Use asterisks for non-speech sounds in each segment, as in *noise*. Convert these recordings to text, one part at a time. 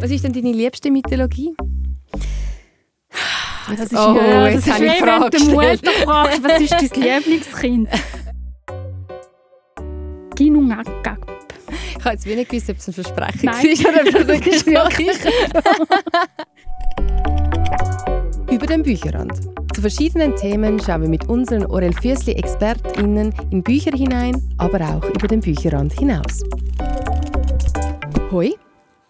Was ist denn deine liebste Mythologie? Das ist, oh, ja, das ist wie wenn du Mutter fragst, was ist dein *laughs* Lieblingskind? Ginungagap. Ich habe jetzt wenig gewusst, ob es ein Versprechen Nein. war oder ob *laughs* das wirklich *laughs* wirklich Über den Bücherrand. Zu verschiedenen Themen schauen wir mit unseren Orel Füßli ExpertInnen in Bücher hinein, aber auch über den Bücherrand hinaus. Hoi,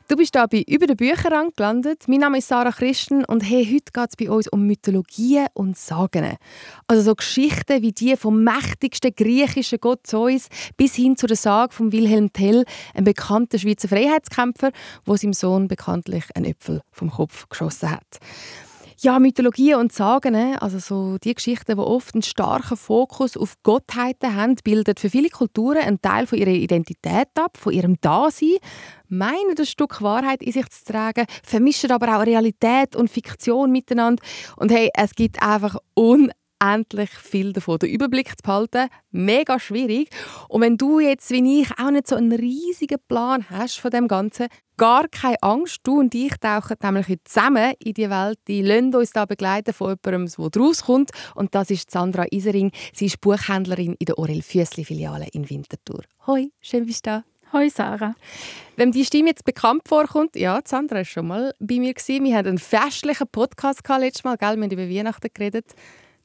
Du bist hier bei «Über den Bücherrand» gelandet. Mein Name ist Sarah Christen und hey, heute geht es bei uns um Mythologien und Sagen. Also so Geschichten wie die vom mächtigsten griechischen Gott Zeus bis hin zu der Sage von Wilhelm Tell, einem bekannten Schweizer Freiheitskämpfer, wo seinem Sohn bekanntlich einen Äpfel vom Kopf geschossen hat. Ja, Mythologien und Sagen, ne? also so die Geschichten, die oft einen starken Fokus auf Gottheiten haben, bilden für viele Kulturen einen Teil von ihrer Identität ab, von ihrem Dasein, meinen das Stück Wahrheit in sich zu tragen, vermischen aber auch Realität und Fiktion miteinander. Und hey, es gibt einfach un endlich viel davon. Den Überblick zu behalten, mega schwierig. Und wenn du jetzt, wie ich, auch nicht so einen riesigen Plan hast von dem Ganzen, gar keine Angst. Du und ich tauchen nämlich heute zusammen in die Welt. Die lassen uns da begleiten von jemandem, der draus kommt. Und das ist Sandra Isering. Sie ist Buchhändlerin in der Orel Füssli Filiale in Winterthur. Hoi, schön bist du da. Hoi Sarah. Wenn die Stimme jetzt bekannt vorkommt, ja, Sandra war schon mal bei mir. Wir hatten einen festlichen Podcast letztes Mal, gell? wir haben über Weihnachten geredet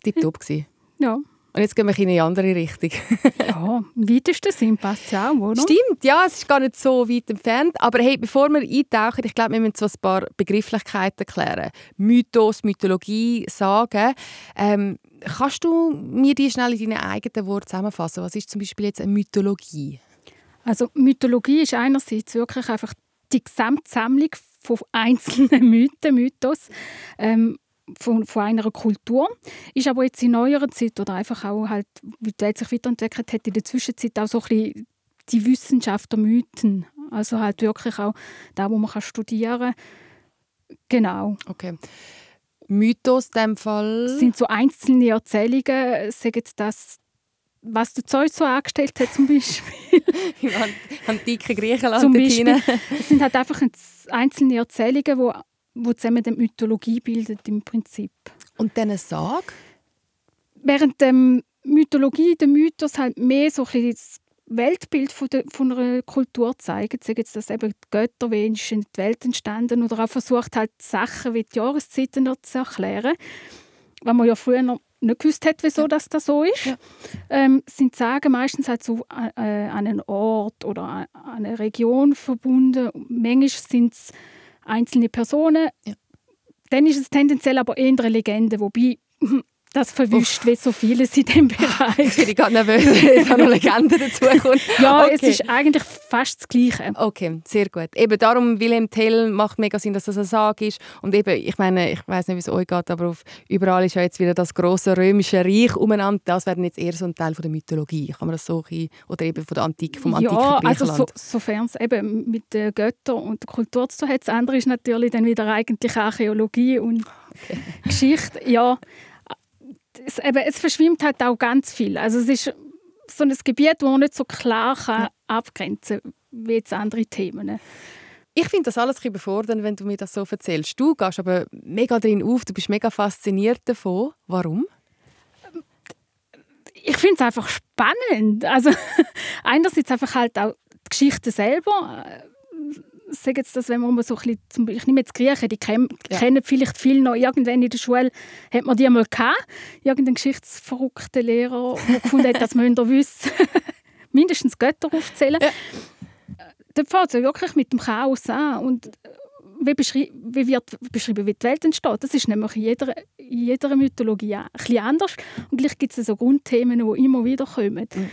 tipptopp. Gewesen. Ja. Und jetzt gehen wir in eine andere Richtung. *laughs* ja, im weitesten Sinn passt ja auch, oder? Stimmt, ja, es ist gar nicht so weit entfernt. Aber hey, bevor wir eintauchen, ich glaube, wir müssen so ein paar Begrifflichkeiten klären. Mythos, Mythologie, Sagen. Ähm, kannst du mir die schnell in deinen eigenen Worten zusammenfassen? Was ist zum Beispiel jetzt eine Mythologie? Also Mythologie ist einerseits wirklich einfach die Gesamtsammlung von einzelnen Mythen, Mythos. Ähm, von, von einer Kultur. Ist aber jetzt in neuerer Zeit oder einfach auch halt, wie die Welt sich weiterentwickelt hat, in der Zwischenzeit auch so ein bisschen die Wissenschaft der Mythen. Also halt wirklich auch da, wo man kann studieren kann. Genau. Okay. Mythos in dem Fall? sind so einzelne Erzählungen, sagen das was der Zeus so angestellt hat zum Beispiel. *laughs* Im antiken Griechenland. Zum Beispiel. Es sind halt einfach einzelne Erzählungen, wo zusammen die Mythologie bildet im Prinzip. Und dann Sag? Während der Mythologie, der Mythos halt mehr so ein das Weltbild von, der, von einer Kultur zeigen, sagen jetzt, dass eben die Götter, wie ist in die Welt entstanden oder auch versucht halt Sachen wie die Jahreszeiten zu erklären, was man ja früher noch nicht gewusst hat, wieso ja. das, das so ist, ja. ähm, sind Sagen meistens halt so äh, an einen Ort oder an eine Region verbunden. Manchmal sind es einzelne Personen. Ja. Dann ist es tendenziell aber eher eine Legende, wobei das verwischt wie so vieles in diesem Bereich. ich bin gerade nervös, *laughs* wenn da noch Legende dazukommt. ja, okay. es ist eigentlich fast das Gleiche. Okay, sehr gut. Eben darum, Wilhelm Tell macht mega Sinn, dass das eine Sage ist. Und eben, ich meine, ich weiß nicht, wie es euch geht, aber auf, überall ist ja jetzt wieder das große römische Reich umeinander. Das wäre jetzt eher so ein Teil von der Mythologie. Kann man das so oder eben von der Antike, vom antiken ja, also so, sofern es eben mit den Göttern und der Kultur zu tun hat. Das andere ist natürlich dann wieder eigentlich Archäologie und okay. Geschichte. Ja, es, eben, es verschwimmt halt auch ganz viel. Also es ist so ein Gebiet, das man nicht so klar kann abgrenzen kann wie jetzt andere Themen. Ich finde das alles ein überfordernd, wenn du mir das so erzählst. Du gehst aber mega drin auf, du bist mega fasziniert davon. Warum? Ich finde es einfach spannend. Also *laughs* einerseits einfach halt auch die Geschichte selber sage jetzt das, wenn man so ein bisschen, ich nehme jetzt Griechen, die kennen, ja. kennen vielleicht viel noch, irgendwann in der Schule hat man die einmal gehabt, irgendeinen geschichtsverrückten Lehrer, der gefunden hat, dass man wissen *laughs* mindestens Götter aufzählen. Ja. Dort fängt es wirklich mit dem Chaos an und wie, beschrei wie wird beschrieben, wie die Welt entsteht. Das ist nämlich in jeder, in jeder Mythologie ein bisschen anders. Und gleich gibt es so Grundthemen, die immer wieder kommen. Mhm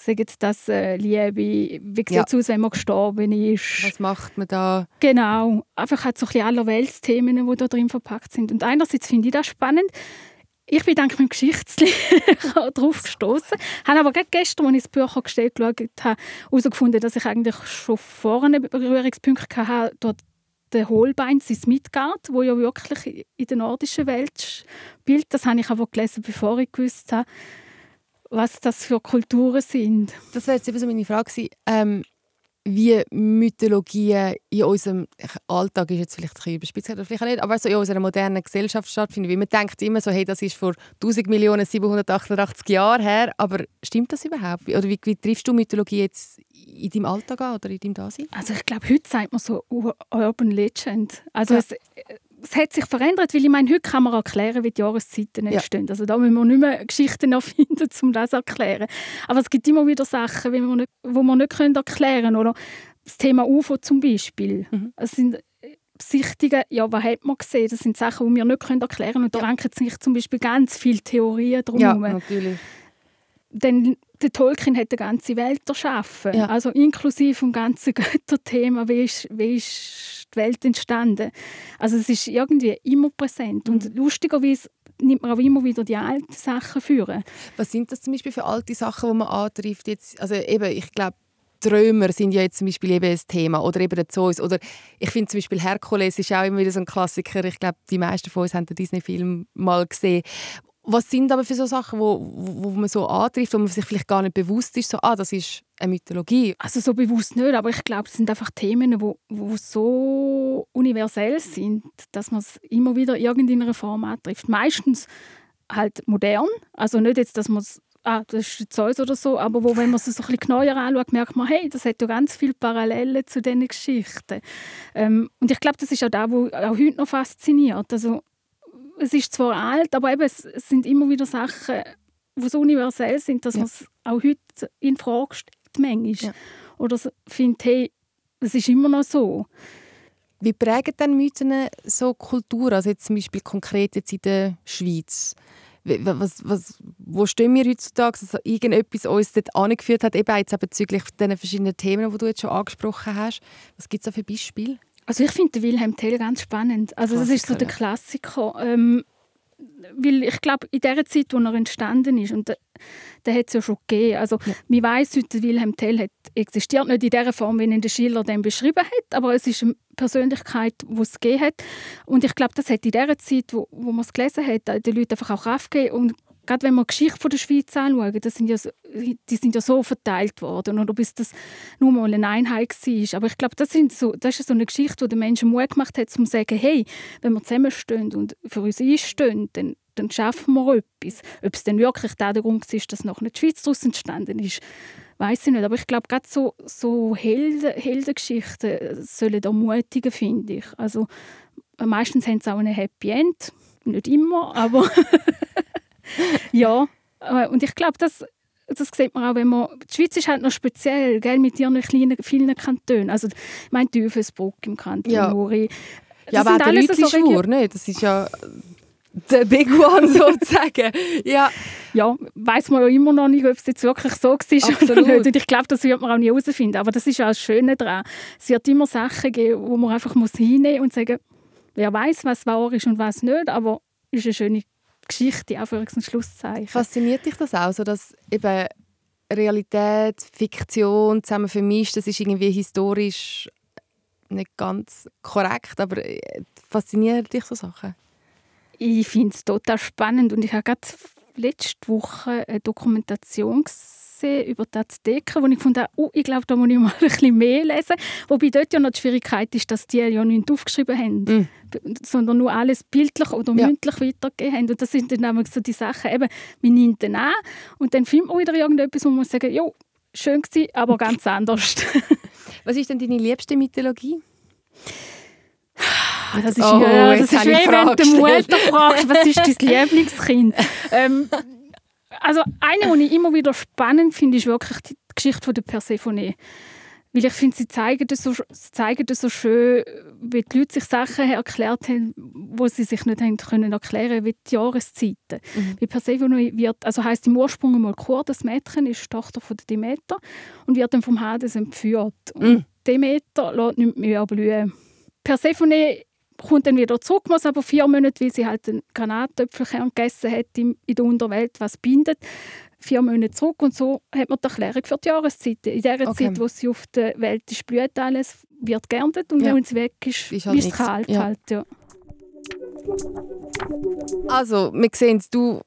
sagen das äh, Liebe, wie sieht es aus, wenn man gestorben ist. Was macht man da? Genau, einfach hat so ein Allerweltsthemen, die da drin verpackt sind. Und einerseits finde ich das spannend. Ich bin dank meinem Geschichtslehrer *laughs* darauf gestoßen, habe aber gerade gestern, als ich das Bücher gestellt habe, herausgefunden, dass ich eigentlich schon vorne Berührungspunkte hatte, dort der Holbeins ins Midgard, wo ja wirklich in der nordischen Welt spielt. Das habe ich aber gelesen, bevor ich gewusst habe, was das für Kulturen sind. Das wäre jetzt eben so meine Frage Ähm, wie Mythologie in unserem Alltag ist jetzt vielleicht ein bisschen überspitzt oder vielleicht auch nicht, aber so in unserer modernen Gesellschaft stattfindet. Weil man denkt immer so, hey, das ist vor 1000.788 Jahren her, aber stimmt das überhaupt? Oder wie, wie triffst du Mythologie jetzt in deinem Alltag an oder in deinem Dasein? Also ich glaube, heute sagt man so Urban Legend. Also ja. es, es hat sich verändert, weil ich meine, heute kann man erklären, wie die Jahreszeiten entstehen. Ja. Also da müssen wir nicht mehr Geschichten erfinden, *laughs* um das zu erklären. Aber es gibt immer wieder Sachen, die wir nicht, wo wir nicht erklären können. Oder das Thema UFO zum Beispiel. Mhm. Es sind Besichtigungen, ja, was hat man gesehen? Das sind Sachen, die wir nicht erklären können. Und da ranken sich zum Beispiel ganz viele Theorien drum Ja, natürlich. Denn der Tolkien hat eine ganze Welt erschaffen. Ja. Also inklusive dem ganzen *laughs* Götterthema, wie ist, wie ist die Welt entstanden. Also es ist irgendwie immer präsent. Mhm. Und lustigerweise nimmt man auch immer wieder die alten Sachen führen. Was sind das zum Beispiel für alte Sachen, die man antrifft? Jetzt, also eben, ich glaube, Trömer sind ja jetzt zum Beispiel eben ein Thema oder eben der Zeus oder ich finde zum Beispiel Herkules ist auch immer wieder so ein Klassiker. Ich glaube, die meisten von uns haben den Disney-Film mal gesehen. Was sind aber für so Sachen, wo, wo, man so antrifft, wo man sich vielleicht gar nicht bewusst ist, so, ah, das ist eine Mythologie? Also so bewusst nicht, aber ich glaube, es sind einfach Themen, wo, wo so universell sind, dass man es immer wieder in irgendeiner Form antrifft. Meistens halt modern, also nicht jetzt, dass man es ah, das ist Zeus oder so, aber wo, wenn man es so ein bisschen genauer anschaut, merkt man, hey, das hat ja ganz viele Parallelen zu diesen Geschichten. Ähm, und ich glaube, das ist auch das, was auch heute noch fasziniert. Also es ist zwar alt, aber eben, es, sind immer wieder Sachen, die so universell sind, dass ja. man es auch heute in Frage stellt, manchmal. Ja. Oder findet, hey, es ist immer noch so. Wie prägen denn Mythen so Kultur, also jetzt zum Beispiel konkret jetzt in der Schweiz? Was, was, wo stehen wir heutzutage, dass also irgendetwas uns dort angeführt hat, eben jetzt bezüglich den verschiedenen Themen, die du jetzt schon angesprochen hast. Was gibt es da für Beispiele? Also ich finde Wilhelm Tell ganz spannend. Also das ist so der Klassiker. Ähm, weil ich glaube, in der Zeit, wo er entstanden ist, und der hat es ja schon gegeben. Also, ja. man weiss heute, Wilhelm Tell hat existiert nicht in der Form, wie ihn der Schiller dann beschrieben hat, aber es ist eine Persönlichkeit, die es gegeben hat. Und ich glaube, das hat in der Zeit, wo, wo man es gelesen hat, den Leuten einfach auch Kraft gegeben und gerade wenn wir die Geschichte der Schweiz anschauen, das sind ja, die sind ja so verteilt worden, oder bis das nur mal eine Einheit war. Aber ich glaube, das, so, das ist so eine Geschichte, die den Menschen Mut gemacht hat, um zu sagen, hey, wenn wir zusammenstehen und für uns einstehen, dann, dann schaffen wir etwas. Ob es dann wirklich der Grund ist, dass noch nicht die Schweiz daraus entstanden ist, weiß ich nicht. Aber ich glaube, gerade so, so Helden, Heldengeschichten sollen ermutigen, finde ich. Also, meistens haben sie auch ein Happy End. Nicht immer, aber *laughs* ja, äh, und ich glaube, das, das sieht man auch, wenn man... Die Schweiz ist halt noch speziell, gell, mit ihren kleinen, vielen Kantonen. Also, ich meine, Teufelsbruck im Kanton ja. Uri. Das ja, aber der Lütli-Schwur, so Das ist ja der Big One *laughs* sozusagen. ja, ja weiß man ja immer noch nicht, ob es jetzt wirklich so war oder nicht. Und ich glaube, das wird man auch nie herausfinden. Aber das ist ja das Schöne daran. Es wird immer Sachen geben, wo man einfach muss hinnehmen muss und sagen, wer weiß, was wahr ist und was nicht, aber es ist eine schöne Geschichte, Anführungs- und Schlusszeichen. Fasziniert dich das auch, so dass eben Realität, Fiktion zusammen vermischt, das ist irgendwie historisch nicht ganz korrekt, aber äh, faszinieren dich so Sachen? Ich finde es total spannend und ich habe gerade letzte Woche eine Dokumentation gesehen gesehen über die Azteken, wo ich fand, oh, ich glaube, da muss ich mal *laughs* ein bisschen mehr lesen. Wobei dort ja noch die Schwierigkeit ist, dass die ja nichts aufgeschrieben haben, mm. sondern nur alles bildlich oder ja. mündlich weitergegeben haben. Und das sind dann nämlich so die Sachen, eben, man nimmt den an und dann findet man wieder irgendetwas, wo man sagt, ja, schön gewesen, aber ganz anders. *laughs* Was ist denn deine liebste Mythologie? Das ist, oh, ja, das ist wie wenn du Mutter fragst, was ist dein *laughs* Lieblingskind? ähm, also eine, die ich immer wieder spannend finde, ist wirklich die Geschichte von der Persephone. Weil ich finde, sie zeigen das, so, sie zeigen das so schön, wie die Leute sich Sachen erklärt haben, wo sie sich nicht haben können erklären wie die Jahreszeiten. Mhm. Wie Persephone wird, also heisst im Ursprung einmal Chor, das Mädchen ist Tochter von Demeter und wird dann vom Hades entführt. Mhm. Und Demeter lässt nicht mehr blühen. Persephone kommt dann wieder zurück, muss aber vier Monate, weil sie halt einen Granatöpfelkern gegessen hat in der Unterwelt, was bindet, vier Monate zurück und so hat man die Erklärung für die Jahreszeiten. In der okay. Zeit, wo sie auf der Welt ist, blüht alles, wird geerntet und ja. wenn sie weg ist, ist, halt ist es kalt. Ja. Halt, ja. Also, wir sehen du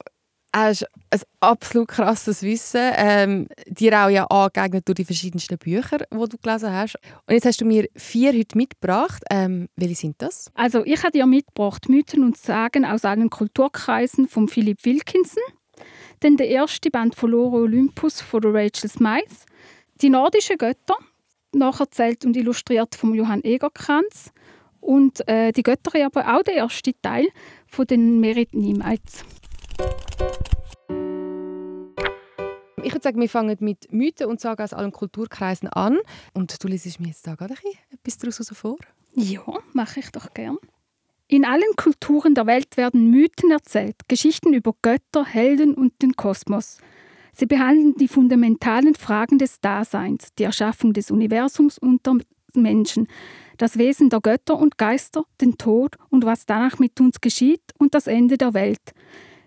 hast ein absolut krasses Wissen, ähm, dir auch ja angeeignet durch die verschiedensten Bücher, die du gelesen hast. Und jetzt hast du mir vier heute mitgebracht. Ähm, welche sind das? Also ich habe dir mitgebracht Mythen und Sagen aus allen Kulturkreisen von Philipp Wilkinson. Dann der erste Band von Loro Olympus von Rachel Smythe. Die nordischen Götter, nacherzählt und illustriert von Johann Egerkranz. Und äh, die Götter aber auch der erste Teil von den Merit Niemals. Ich würde sagen, wir fangen mit Mythen und Sagen aus allen Kulturkreisen an. Und du liest mir jetzt da gerade etwas daraus vor? Ja, mache ich doch gern. In allen Kulturen der Welt werden Mythen erzählt, Geschichten über Götter, Helden und den Kosmos. Sie behandeln die fundamentalen Fragen des Daseins, die Erschaffung des Universums und der Menschen, das Wesen der Götter und Geister, den Tod und was danach mit uns geschieht und das Ende der Welt.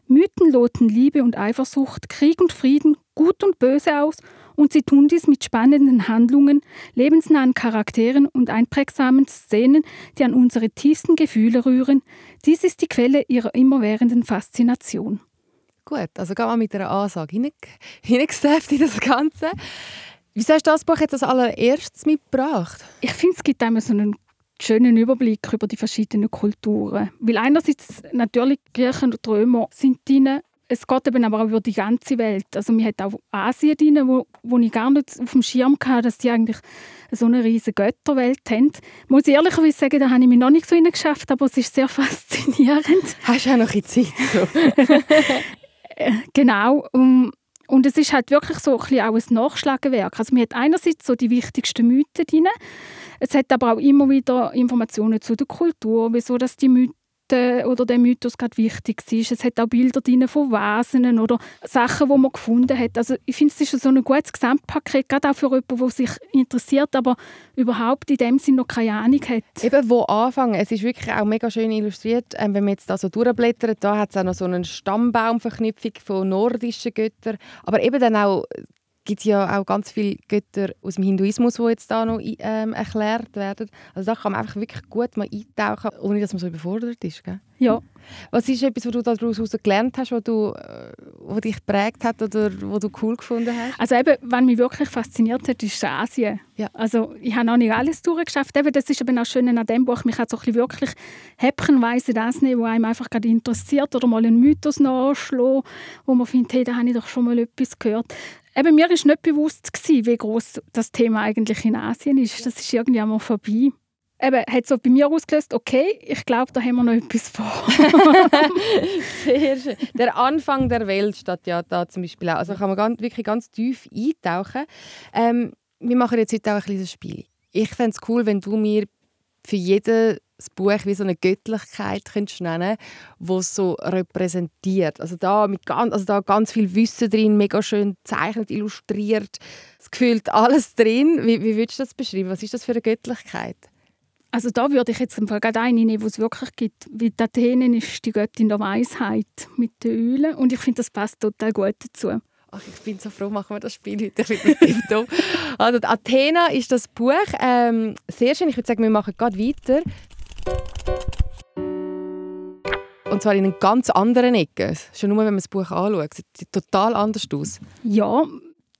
Mythen loten Liebe und Eifersucht, Krieg und Frieden, Gut und Böse aus und sie tun dies mit spannenden Handlungen, lebensnahen Charakteren und einprägsamen Szenen, die an unsere tiefsten Gefühle rühren. Dies ist die Quelle ihrer immerwährenden Faszination. Gut, also gehen wir mit einer Ansage *laughs* hineingesteppt in das Ganze. Wieso hast du das Buch jetzt als allererstes mitgebracht? Ich finde, es gibt einmal so einen schönen Überblick über die verschiedenen Kulturen. Weil einerseits natürlich Griechen und Römer sind drin, es geht eben aber auch über die ganze Welt. Also mir hat auch Asien drin, wo, wo ich gar nicht auf dem Schirm hatte, dass die eigentlich so eine riesige Götterwelt haben. Ich muss ehrlicherweise sagen, da habe ich mich noch nicht so geschafft, aber es ist sehr *laughs* faszinierend. Hast du auch noch ein Zeit so? *laughs* genau. Und es ist halt wirklich so ein bisschen auch ein Nachschlagewerk. Also man hat einerseits so die wichtigsten Mythen drin, es hat aber auch immer wieder Informationen zu der Kultur, wieso dass die Mythen oder der Mythos gerade wichtig ist. Es hat auch Bilder drin von Wesen oder Sachen, die man gefunden hat. Also ich finde, es ist so ein gutes Gesamtpaket, gerade auch für jemanden, der sich interessiert, aber überhaupt in dem Sinne noch keine Ahnung hat. Eben, wo anfangen. Es ist wirklich auch mega schön illustriert. Ähm, wenn man jetzt da so durchblättert, da hat es auch noch so eine Stammbaumverknüpfung von nordischen Göttern, aber eben dann auch gibt ja auch ganz viele Götter aus dem Hinduismus, die jetzt da noch ähm, erklärt werden. Also da kann man einfach wirklich gut mal eintauchen, ohne dass man so überfordert ist. Gell? Ja. Was ist etwas, was du daraus gelernt hast, was, du, äh, was dich geprägt hat oder was du cool gefunden hast? Also eben, was mich wirklich fasziniert hat, ist Asien. Ja. Also ich habe noch nicht alles durchgeschafft. Eben, das ist eben auch schön an diesem Buch. Mich hat so ein wirklich häppchenweise das nehmen, was einem einfach gerade interessiert oder mal einen Mythos nachschlagen, wo man findet, hey, da habe ich doch schon mal etwas gehört. Eben, mir war nicht bewusst, gewesen, wie groß das Thema eigentlich in Asien ist. Das ist irgendwie einmal vorbei. Eben, hat so bei mir ausgelöst, okay, ich glaube, da haben wir noch etwas vor. Sehr schön. Der Anfang der Welt steht ja da zum Beispiel auch. Also kann man ganz, wirklich ganz tief eintauchen. Ähm, wir machen jetzt heute auch ein kleines Spiel. Ich fände es cool, wenn du mir für jeden das Buch wie so eine Göttlichkeit könntest nennen wo es so repräsentiert. Also da, mit ganz, also da ganz viel Wissen drin, mega schön gezeichnet, illustriert. Es gefühlt alles drin. Wie, wie würdest du das beschreiben? Was ist das für eine Göttlichkeit? Also da würde ich jetzt gerade eine nehmen, wo es wirklich gibt. Wie die Athenen ist die Göttin der Weisheit mit den Eulen. Und ich finde, das passt total gut dazu. Ach, ich bin so froh, machen wir das Spiel heute. Ich finde das tipptopp. *laughs* also Athena ist das Buch. Ähm, sehr schön. Ich würde sagen, wir machen gerade weiter. Und zwar in einer ganz anderen Ecke. Schon nur, wenn man das Buch anschaut. Sieht total anders aus. Ja,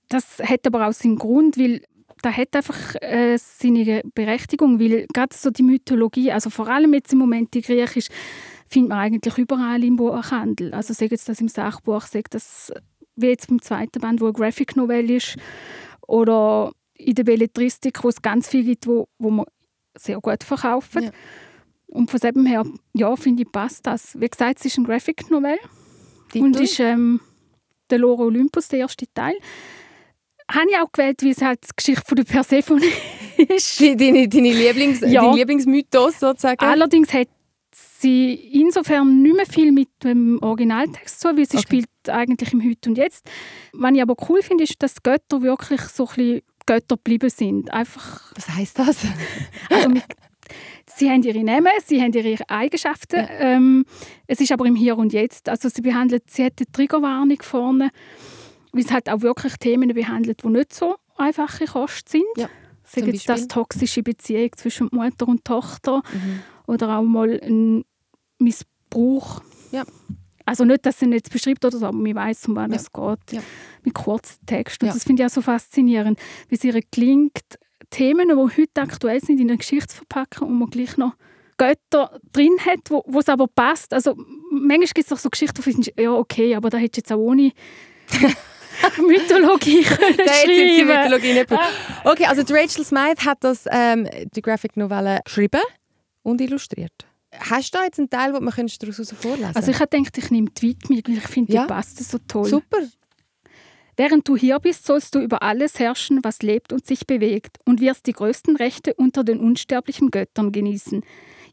das hat aber auch seinen Grund, weil da hat einfach äh, seine Berechtigung, weil gerade so die Mythologie, also vor allem jetzt im Moment die Griechisch, findet man eigentlich überall im Buchhandel. Also sagt jetzt das im Sachbuch, sagt das wie jetzt beim zweiten Band, wo eine Graphic Novel ist, oder in der Belletristik, wo es ganz viel gibt, wo, wo man sehr gut verkaufen. Ja. Und von dem her, ja, finde ich, passt das. Wie gesagt, es ist ein Graphic Novel Titel? und ist ähm, der Loro Olympus, der erste Teil. Habe ich auch gewählt, wie es halt die Geschichte von der Persephone *laughs* ist. Deine, deine Lieblings, ja. dein Lieblingsmythos sozusagen? Allerdings hat sie insofern nicht mehr viel mit dem Originaltext zu, weil sie okay. spielt eigentlich im Heute und Jetzt. Was ich aber cool finde, ist, dass Götter wirklich so ein bisschen Götter geblieben sind. Einfach, Was heißt das? also mit, *laughs* sie haben ihre Namen, sie haben ihre Eigenschaften. Ja. Ähm, es ist aber im Hier und Jetzt. Also sie behandelt, sie hat eine Triggerwarnung vorne, weil es halt auch wirklich Themen behandelt, die nicht so einfache Kosten sind. Ja. Sagen jetzt das toxische Beziehung zwischen Mutter und Tochter mhm. oder auch mal ein Missbrauch. Ja. Also nicht, dass sie nicht beschreibt oder so, aber man weiß, um was es geht. Ja. Mit kurzen Texten. Und Ja. das finde ich auch so faszinierend, wie es ihr gelingt, Themen, die heute aktuell sind, in eine Geschichte verpacken und man gleich noch Götter drin hat, wo, wo es aber passt. Also manchmal gibt es doch so Geschichten, wo du findest, ja okay, aber da hättest du jetzt auch ohne *laughs* Mythologie können hat jetzt die. Mythologie nicht gebraucht. Okay, also Rachel Smythe hat das, ähm, die Graphic Novelle geschrieben und illustriert. Hast du da jetzt einen Teil, den man daraus vorlesen Also ich habe gedacht, ich nehme die Widmung, weil ich finde, Ja. die passt so toll. Super. Während du hier bist, sollst du über alles herrschen, was lebt und sich bewegt, und wirst die größten Rechte unter den unsterblichen Göttern genießen.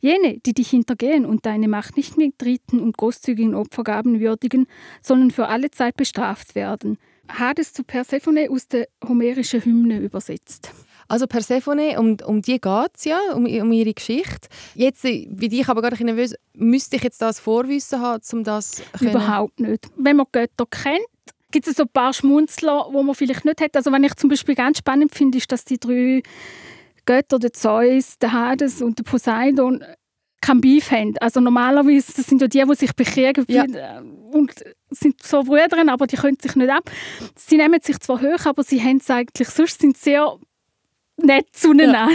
Jene, die dich hintergehen und deine Macht nicht mit Riten und großzügigen Opfergaben würdigen, sollen für alle Zeit bestraft werden. Hades zu Persephone aus der homerischen Hymne übersetzt. Also Persephone, um, um die geht es ja, um, um ihre Geschichte. Jetzt, äh, wie dich aber gerade nervös, müsste ich jetzt das Vorwissen haben, um das können? Überhaupt nicht. Wenn man Götter kennt, gibt es so ein paar Schmunzler, wo man vielleicht nicht hat. Also wenn ich zum Beispiel ganz spannend finde, ist, dass die drei Götter, der Zeus, der Hades und der Poseidon, kein Beef haben. Also normalerweise, das sind ja die, die sich bekriegen Ja. äh, und sind so Brüder, aber die können sich nicht ab. Sie nehmen sich zwar hoch, aber sie haben es eigentlich, sonst sind sie sehr nett zueinander.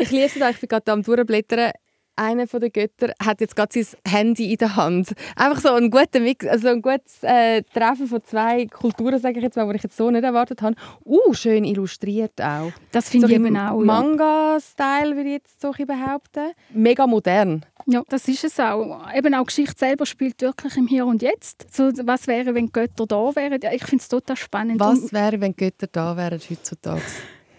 Ich liebe es, ich bin gerade am Durchblättern. Einer der Götter hat jetzt gerade sein Handy in der Hand. Einfach so ein guter Mix, also ein gutes äh, Treffen von zwei Kulturen, sage ich jetzt mal, die ich jetzt so nicht erwartet habe. Uh, schön illustriert auch. Das finde ich so eben im auch. Manga-Style, würde ich jetzt so behaupten. Mega modern. Ja, das ist es auch. Eben auch Geschichte selber spielt wirklich im Hier und Jetzt. So, was wäre, wenn Götter da wären? Ja, ich finde es total spannend. Was wäre, wenn Götter da wären heutzutage?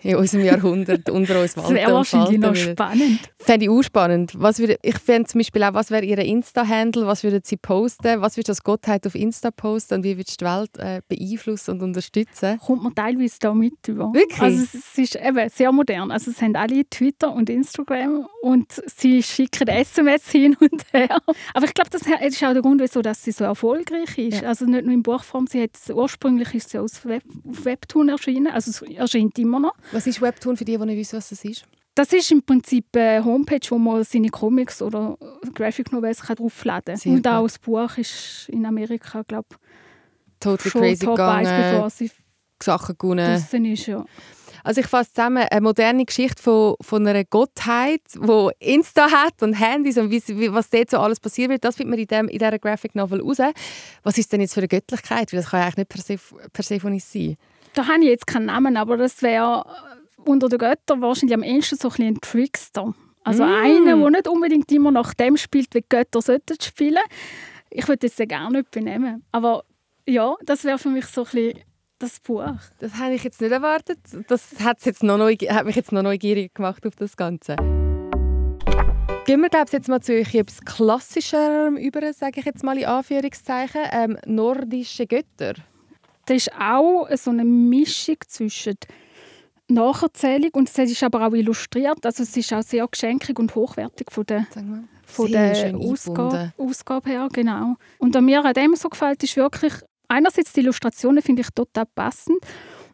In unserem Jahrhundert, unter uns Das wäre wahrscheinlich noch spannend. Fände ich auch spannend. Was würde, ich fände zum Beispiel auch, was wäre ihr Insta-Handle, was würden sie posten, was würdest du als Gottheit auf Insta posten und wie würdest du die Welt äh, beeinflussen und unterstützen? Kommt man teilweise da mit über. Wirklich? Also es es ist eben sehr modern. Also es haben alle Twitter und Instagram und sie schicken SMS hin und her. Aber ich glaube, das ist auch der Grund, wieso dass sie so erfolgreich ist. Ja. Also nicht nur in Buchform, sie hat, ursprünglich ist sie aus Web, auf Webtoon erschienen, also es erscheint immer noch. Was ist Webtoon für die, die nicht wissen, was das ist? Das ist im Prinzip eine Homepage, wo man seine Comics oder Graphic Novels kann draufladen kann. Und auch das Buch ist in Amerika, glaube Totally ich, schon crazy Top 1, gegangen, bevor sie Sachen gewonnen. ist. Ja. Also ich fasse zusammen, eine moderne Geschichte von, von einer Gottheit, die Insta hat und Handys und wie, was dort so alles passiert wird, das findet man in, dem, in dieser Graphic Novel raus. Was ist denn jetzt für eine Göttlichkeit? Weil das kann ja eigentlich nicht Perseph Persephone sein. Da habe ich jetzt keinen Namen, aber das wäre unter den Göttern wahrscheinlich am ehesten so ein, ein Trickster. Also Mm. einer, der nicht unbedingt immer nach dem spielt, wie die Götter sollten spielen. Ich würde jetzt den gar nicht benehmen. Aber ja, das wäre für mich so ein bisschen das Buch. Das habe ich jetzt nicht erwartet. Das hat's jetzt noch hat mich jetzt noch neugierig gemacht auf das Ganze. Gehen wir glaube ich, jetzt mal zu etwas Klassischerem über, sage ich jetzt mal in Anführungszeichen. Ähm, nordische Götter. Das ist auch so eine Mischung zwischen Nacherzählung und es ist aber auch illustriert. Also es ist auch sehr geschenkig und hochwertig von der, von der Ausgabe. Ausgabe her. Genau. Und was mir an dem so gefällt, ist wirklich, einerseits die Illustrationen finde ich total passend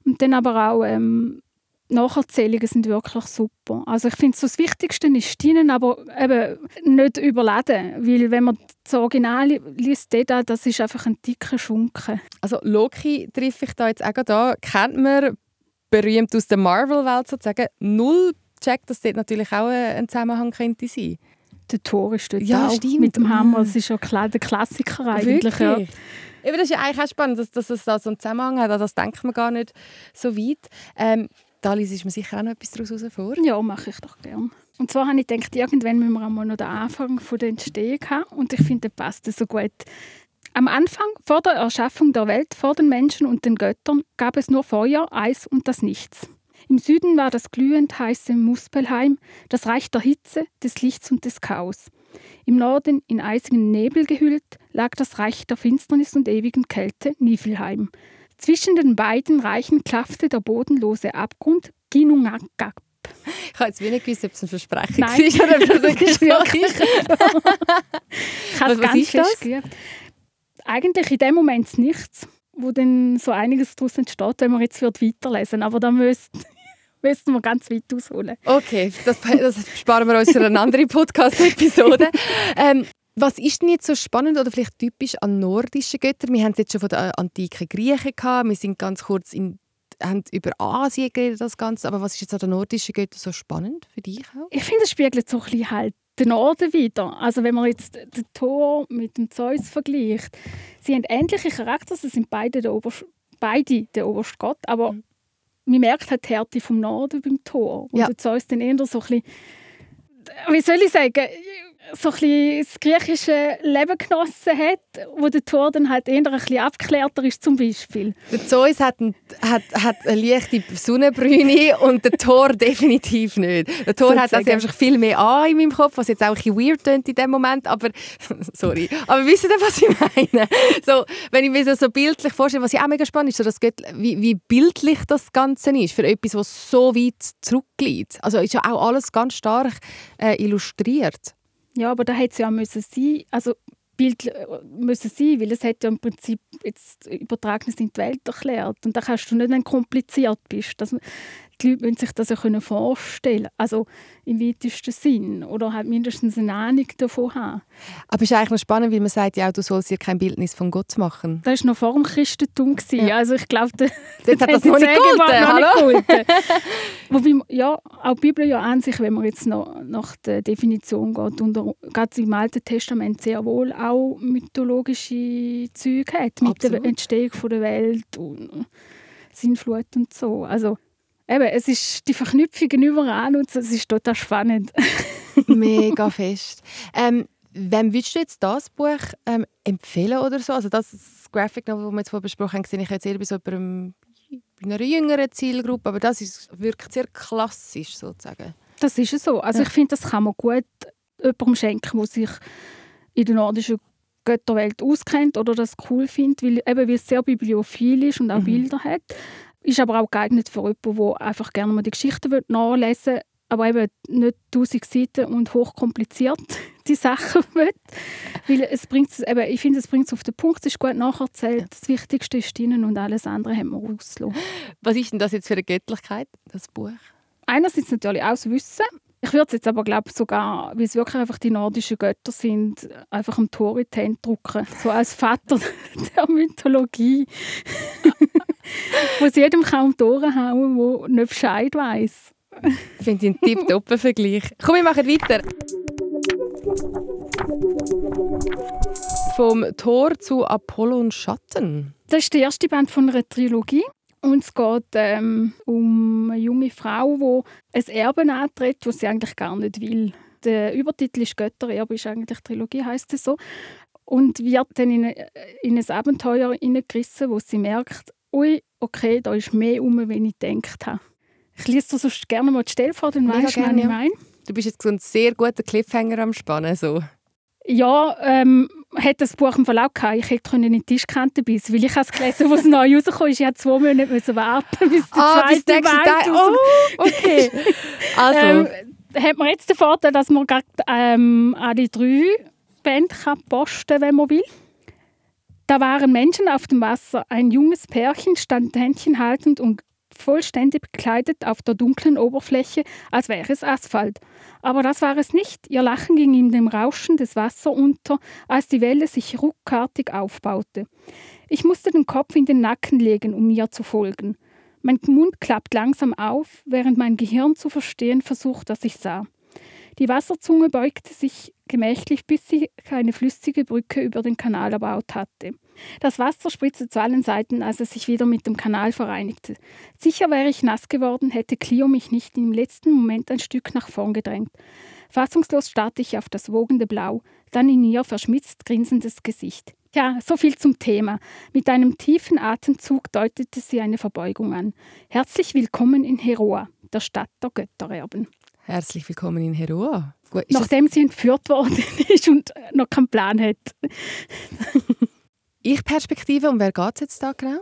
und dann aber auch ähm, Nacherzählungen sind wirklich super. Also ich finde, so das Wichtigste ist drinnen, aber eben nicht überladen, weil wenn man das Original liest, dort, das ist einfach ein dicker Schunken. Also Loki treffe ich da jetzt auch an. Kennt man berühmt aus der Marvel-Welt sozusagen. Null checkt, dass dort natürlich auch ein Zusammenhang könnte sein. Der Tor ist dort Ja, auch stimmt. mit dem Hammer. Mm. Das ist ja klar der Klassiker eigentlich. Ja. Eben, das ist ja eigentlich auch spannend, dass, dass es da so einen Zusammenhang hat. Das denkt man gar nicht so weit. Ähm, da liest man sicher auch noch etwas daraus vor. Ja, mache ich doch gern. Und zwar habe ich gedacht, irgendwann müssen wir einmal noch den Anfang von der Entstehung haben. Und ich finde, das passt so gut. Am Anfang, vor der Erschaffung der Welt, vor den Menschen und den Göttern, gab es nur Feuer, Eis und das Nichts. Im Süden war das glühend heiße Muspelheim, das Reich der Hitze, des Lichts und des Chaos. Im Norden, in eisigen Nebel gehüllt, lag das Reich der Finsternis und ewigen Kälte, Niflheim. Zwischen den beiden Reichen klaffte der bodenlose Abgrund Ginungagap. Ich habe jetzt wenig gewusst, ob es ein Versprechen Nein, war oder ob das *laughs* ist wirklich *laughs* Ich habe es ganz ist fest geübt. Eigentlich in dem Moment nichts, wo dann so einiges daraus entsteht, wenn wir jetzt weiterlesen Aber da müssten *laughs* müssten wir ganz weit ausholen. Okay, das, das sparen wir uns für eine andere Podcast-Episode. ähm, Was ist denn jetzt so spannend oder vielleicht typisch an nordischen Göttern? Wir haben es jetzt schon von den antiken Griechen gehabt, wir sind ganz kurz in haben über Asien geredet, das Ganze. Aber was ist jetzt an den nordischen Göttern so spannend für dich auch? Ich finde, es spiegelt so ein bisschen halt den Norden wieder. Also wenn man jetzt den Thor mit dem Zeus vergleicht, sie haben ähnliche Charakter, sie sind beide der oberste, beide der oberste Gott, aber mhm. man merkt halt die Härte vom Norden beim Thor. Und ja. der Zeus dann eher so ein bisschen, wie soll ich sagen, so ein das griechische Leben genossen hat, wo der Thor dann halt eher ein bisschen abgeklärter ist zum Beispiel. Der Zeus hat, ein, hat, hat eine leichte Sonnenbrüne und der Thor *laughs* definitiv nicht. Der Thor so hat also einfach viel mehr an in meinem Kopf, was jetzt auch ein bisschen weird klingt in dem Moment, aber *laughs* sorry. Aber wisst ihr, was ich meine? So, wenn ich mir das so bildlich vorstelle, was ja auch mega spannend ist, so das wie, wie bildlich das Ganze ist für etwas, was so weit zurückliegt. Also ist ja auch alles ganz stark äh, illustriert. Ja, aber da hätte es ja müssen sein, also Bild äh, müssen sein, weil es hat ja im Prinzip jetzt übertragen in die Welt erklärt. Und da kannst du nicht, wenn du kompliziert bist. Das, die Leute müssen sich das ja vorstellen Also im weitesten Sinn. Oder halt mindestens eine Ahnung davon haben. Aber es ist eigentlich noch spannend, weil man sagt ja auch, du sollst dir kein Bildnis von Gott machen. Das war noch vor dem Christentum. Ja. Also ich glaube, das *laughs* hat *laughs* das noch nicht. Hallo? *laughs* Wobei, ja, auch die Bibel ja an sich, wenn man jetzt noch nach der Definition geht, unter, gerade im Alten Testament sehr wohl auch mythologische Züge hat. Mit Absolut. der Entstehung der Welt und Sinnflut und so. Also eben, es ist die Verknüpfungen überall und es ist total spannend. *laughs* Mega fest. Ähm, wem würdest du jetzt das Buch ähm, empfehlen oder so? Also das, das Graphic Novel, das wir jetzt vorhin besprochen haben, sehe ich jetzt eher bei, so einem, bei einer jüngeren Zielgruppe, aber das ist, wirkt sehr klassisch sozusagen. Das ist so. Also ja. ich finde, das kann man gut jemandem schenken, der sich in der nordischen Götterwelt auskennt oder das cool findet, weil, eben, weil es sehr bibliophil ist und auch mhm. Bilder hat. Ist aber auch geeignet für jemanden, der einfach gerne mal die Geschichte nachlesen will, aber eben nicht tausend Seiten und hochkompliziert *laughs* die Sachen will. Weil es bringt, eben, ich finde, es bringt es auf den Punkt, es ist gut nacherzählt. Das Wichtigste ist drinnen und alles andere haben wir rausgelassen. Was ist denn das jetzt für eine Göttlichkeit, das Buch? Einerseits natürlich auch das Wissen. Ich würde es jetzt aber glaube sogar, weil es wirklich einfach die nordischen Götter sind, einfach am Tor in die Hände drücken. So als Vater *laughs* der Mythologie. *laughs* wo es jedem kaum Tore hauen, der nicht Bescheid weiss. Ich finde einen tipptoppen Vergleich. Komm, wir machen weiter. Vom Tor zu Apollo und Schatten. Das ist der erste Band von einer Trilogie. Und es geht ähm, um eine junge Frau, die ein Erbe antritt, das sie eigentlich gar nicht will. Der Übertitel ist Göttererbe, ist eigentlich Trilogie, heißt es so. Und wird dann in, in ein Abenteuer hineingerissen, wo sie merkt, ui, okay, da ist mehr um, als ich gedacht habe. Ich lese dir sonst gerne mal die Stelle vor, dann weißt du, was ich meine. Du bist jetzt so ein sehr guter Cliffhanger am Spannen. So. Ja, ähm, hat das Buch im Verlag gehabt. Ich hätte in die Tischkante bissen, weil ich es gelesen, als es neu rausgekommen ist. Ich musste zwei Monate müssen warten, bis der ah, zweite bis Band Oh, okay. *laughs* also. Ähm, hat man jetzt den Vorteil, dass man gerade ähm, alle drei Bände posten kann, wenn man will. Da waren Menschen auf dem Wasser. Ein junges Pärchen stand Händchen haltend und vollständig bekleidet auf der dunklen Oberfläche, als wäre es Asphalt. Aber das war es nicht. Ihr Lachen ging in dem Rauschen des Wassers unter, als die Welle sich ruckartig aufbaute. Ich musste den Kopf in den Nacken legen, um ihr zu folgen. Mein Mund klappt langsam auf, während mein Gehirn zu verstehen versucht, was ich sah. Die Wasserzunge beugte sich gemächlich, bis sie eine flüssige Brücke über den Kanal erbaut hatte. Das Wasser spritzte zu allen Seiten, als es sich wieder mit dem Kanal vereinigte. Sicher wäre ich nass geworden, hätte Clio mich nicht im letzten Moment ein Stück nach vorn gedrängt. Fassungslos starrte ich auf das wogende Blau, dann in ihr verschmitzt grinsendes Gesicht. Ja, so viel zum Thema. Mit einem tiefen Atemzug deutete sie eine Verbeugung an. Herzlich willkommen in Heroa, der Stadt der Göttererben. Herzlich willkommen in Heroa. Gut, Nachdem sie entführt worden *laughs* ist und noch keinen Plan hat. Ich-Perspektive, um wer geht es jetzt da genau?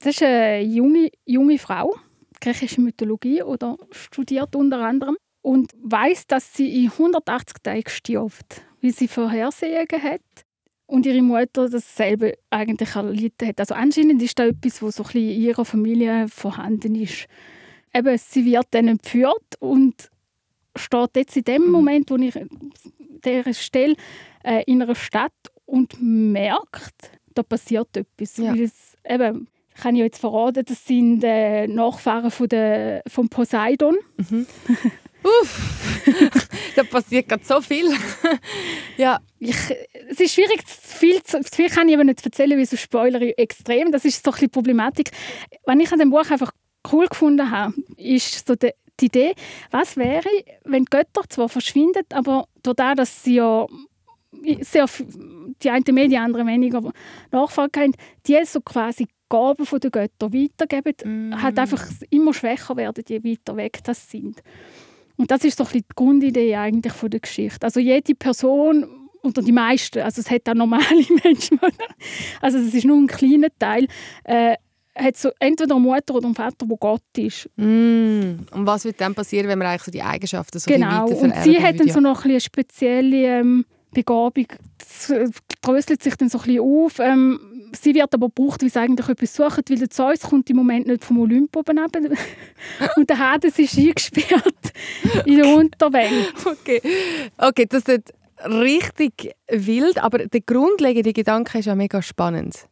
Das ist eine junge, junge Frau, griechische Mythologie oder studiert unter anderem und weiß, dass sie in 180 Tagen stirbt, wie sie Vorhersehen hat und ihre Mutter dasselbe eigentlich erlitten hat. Also anscheinend ist da etwas, was so ein in ihrer Familie vorhanden ist. Eben, sie wird dann entführt und steht jetzt in dem mhm. Moment, wo ich dieser Stelle äh, in einer Stadt und merkt, da passiert etwas. Ja. Es, eben, kann ich jetzt verraten, das sind äh, Nachfahren von der, von Poseidon. Mhm. *laughs* Uff, *laughs* da passiert gerade so viel. *laughs* ja. Ich, es ist schwierig, viel, zu, viel kann ich aber nicht erzählen, wie so Spoiler extrem. Das ist so ein bisschen Problematik. Was ich an dem Buch einfach cool gefunden habe, ist so die, die Idee, was wäre, wenn Götter zwar verschwinden, aber dadurch, dass sie ja sehr, die eine mehr, die andere weniger Nachfrage haben, die so quasi Gaben der Götter weitergeben, mm. halt einfach immer schwächer werden, je weiter weg das sind. Und das ist so ein die Grundidee eigentlich von der Geschichte. Also jede Person oder die meisten, also es hat auch normale *laughs* Menschen, also es ist nur ein kleiner Teil, äh, hat so entweder eine Mutter oder einen Vater, der Gott ist. Mm. Und was wird dann passieren, wenn man eigentlich so die Eigenschaften so genau. und sie hat dann so noch ein eine spezielle ähm, Begabung. Das dröselt sich dann so ein bisschen auf. Ähm, sie wird aber gebraucht, weil sie eigentlich etwas sucht, weil der Zeus kommt im Moment nicht vom Olymp oben *laughs* und der Hades ist eingesperrt *laughs* in der Unterwelt. Okay, okay das ist richtig wild, aber der grundlegende Gedanke ist ja mega spannend.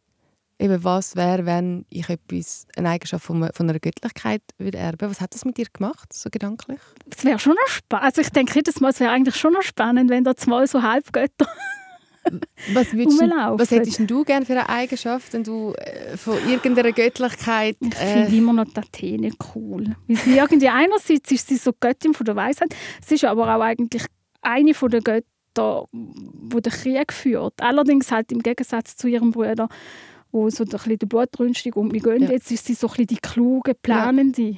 Eben, was wäre, wenn ich etwas, eine Eigenschaft von, von einer Göttlichkeit würde erben? Was hat das mit dir gemacht, so gedanklich? Es wäre schon noch spannend. Also ich denke jedes Mal, es wäre eigentlich schon noch spannend, wenn da zwei so Halbgötter was, würdest was hättest du gerne für eine Eigenschaft, wenn du äh, von irgendeiner Göttlichkeit... Äh... Ich finde immer noch die Athene cool. Weil sie irgendwie einerseits ist sie so Göttin von der Weisheit, sie ist aber auch eigentlich eine von den Göttern, die den Krieg führt. Allerdings halt im Gegensatz zu ihrem Bruder, wo so ein bisschen die Blutrünstung und wir gehen ja. jetzt, ist sie so ein bisschen die kluge, planende. Ja.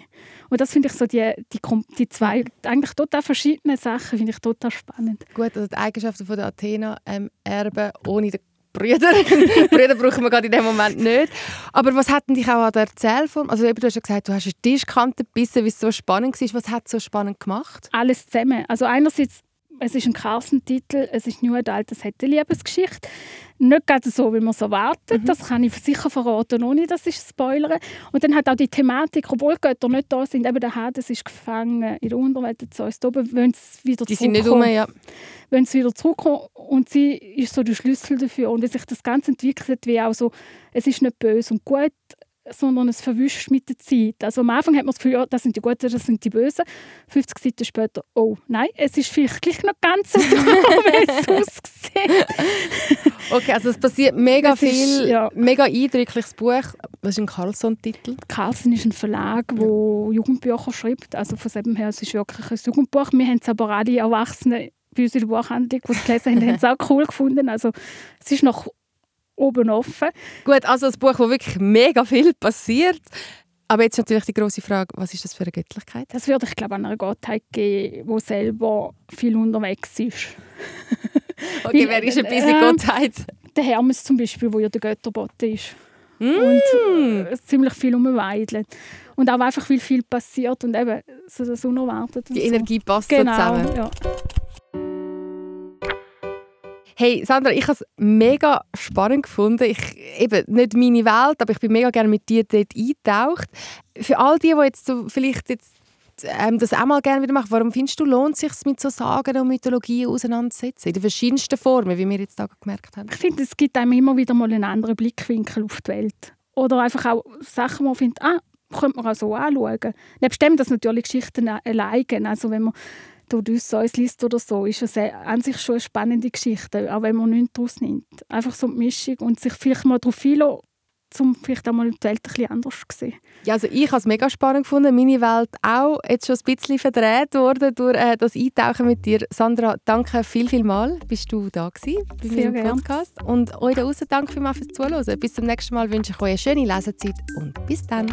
Und das finde ich so die, die, die zwei eigentlich total verschiedene Sachen finde ich total spannend. Gut, also die Eigenschaften von der Athena ähm, erben ohne den Brüder. *laughs* Brüder brauchen wir gerade in dem Moment nicht. Aber was hat dich auch an der Erzählform? Also eben, du hast ja gesagt, du hast eine Tischkante gebissen, wie es so spannend war. Was hat es so spannend gemacht? Alles zusammen. Also einerseits es ist ein Carsten-Titel, es ist nur eine alte Liebesgeschichte. Nicht gerade so, wie man es erwartet, mhm. das kann ich sicher verraten, ohne dass ich spoilere. Und dann hat auch die Thematik, obwohl die Götter nicht da sind, eben der Hades ist gefangen in der Unterwelt, der Zeus oben, wenn es wieder die sind nicht um, ja. Wenn es wieder zurückkommt und sie ist so der Schlüssel dafür. Und wie sich das Ganze entwickelt, wie auch so, es ist nicht böse und gut, sondern es verwischt mit der Zeit. Also am Anfang hat man das Gefühl, ja, das sind die Guten, das sind die Bösen. 50 Seiten später, oh nein, es ist vielleicht gleich noch ganz so, wie es aussieht. okay, also es passiert mega das viel, ist, ja. mega eindrückliches Buch. Was ist ein Carlson-Titel? Carlson ist ein Verlag, der ja. Jugendbücher schreibt. Also von dem her, es ist wirklich ein Jugendbuch. Wir haben es aber alle Erwachsenen bei uns in der Buchhandlung, die es gelesen haben, *laughs* haben es auch cool gefunden. Also es ist noch oben offen. Gut, also ein Buch, wo wirklich mega viel passiert. Aber jetzt natürlich die große Frage, was ist das für eine Göttlichkeit? Das würde ich glaube an einer Gottheit geben, die selber viel unterwegs ist. *laughs* okay, wer ist ein bisschen äh, Gottheit? Der Hermes zum Beispiel, wo ja der Götterbote ist. Mm. Und äh, ziemlich viel umweidelt. Und auch einfach, weil viel passiert und eben so das Unerwartete. Die Energie passt genau, zusammen. Ja. Hey Sandra, ich habe es mega spannend gefunden. Ich, eben nicht meine Welt, aber ich bin mega gerne mit dir dort eingetaucht. Für all die, die jetzt so vielleicht jetzt ähm, das auch mal gerne wieder machen, warum findest du, lohnt es sich mit so Sagen und Mythologien auseinanderzusetzen? In den verschiedensten Formen, wie wir jetzt da gemerkt haben. Ich finde, es gibt einem immer wieder mal einen anderen Blickwinkel auf die Welt. Oder einfach auch Sachen, wo man findet, ah, könnte man auch so anschauen. Nebst dem, dass natürlich Geschichten alleine, also wenn man Odysseus liest oder so, ist es an sich schon eine spannende Geschichte, auch wenn man nichts daraus nimmt. Einfach so eine Mischung und sich vielleicht mal darauf einlassen, um vielleicht auch mal die Welt ein bisschen anders zu sehen. Ja, also ich habe es mega spannend gefunden, meine Welt auch jetzt schon ein bisschen verdreht worden durch äh, das Eintauchen mit dir. Sandra, danke viel, viel mal, bist du da gewesen bei Sehr meinem Podcast. Und euch da draußen danke vielmals fürs Zuhören. Bis zum nächsten Mal wünsche ich euch eine schöne Lesezeit und bis dann.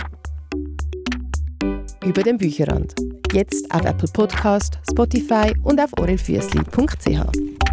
Über den Bücherrand. Jetzt auf Apple Podcast, Spotify und auf orelfüssli.ch.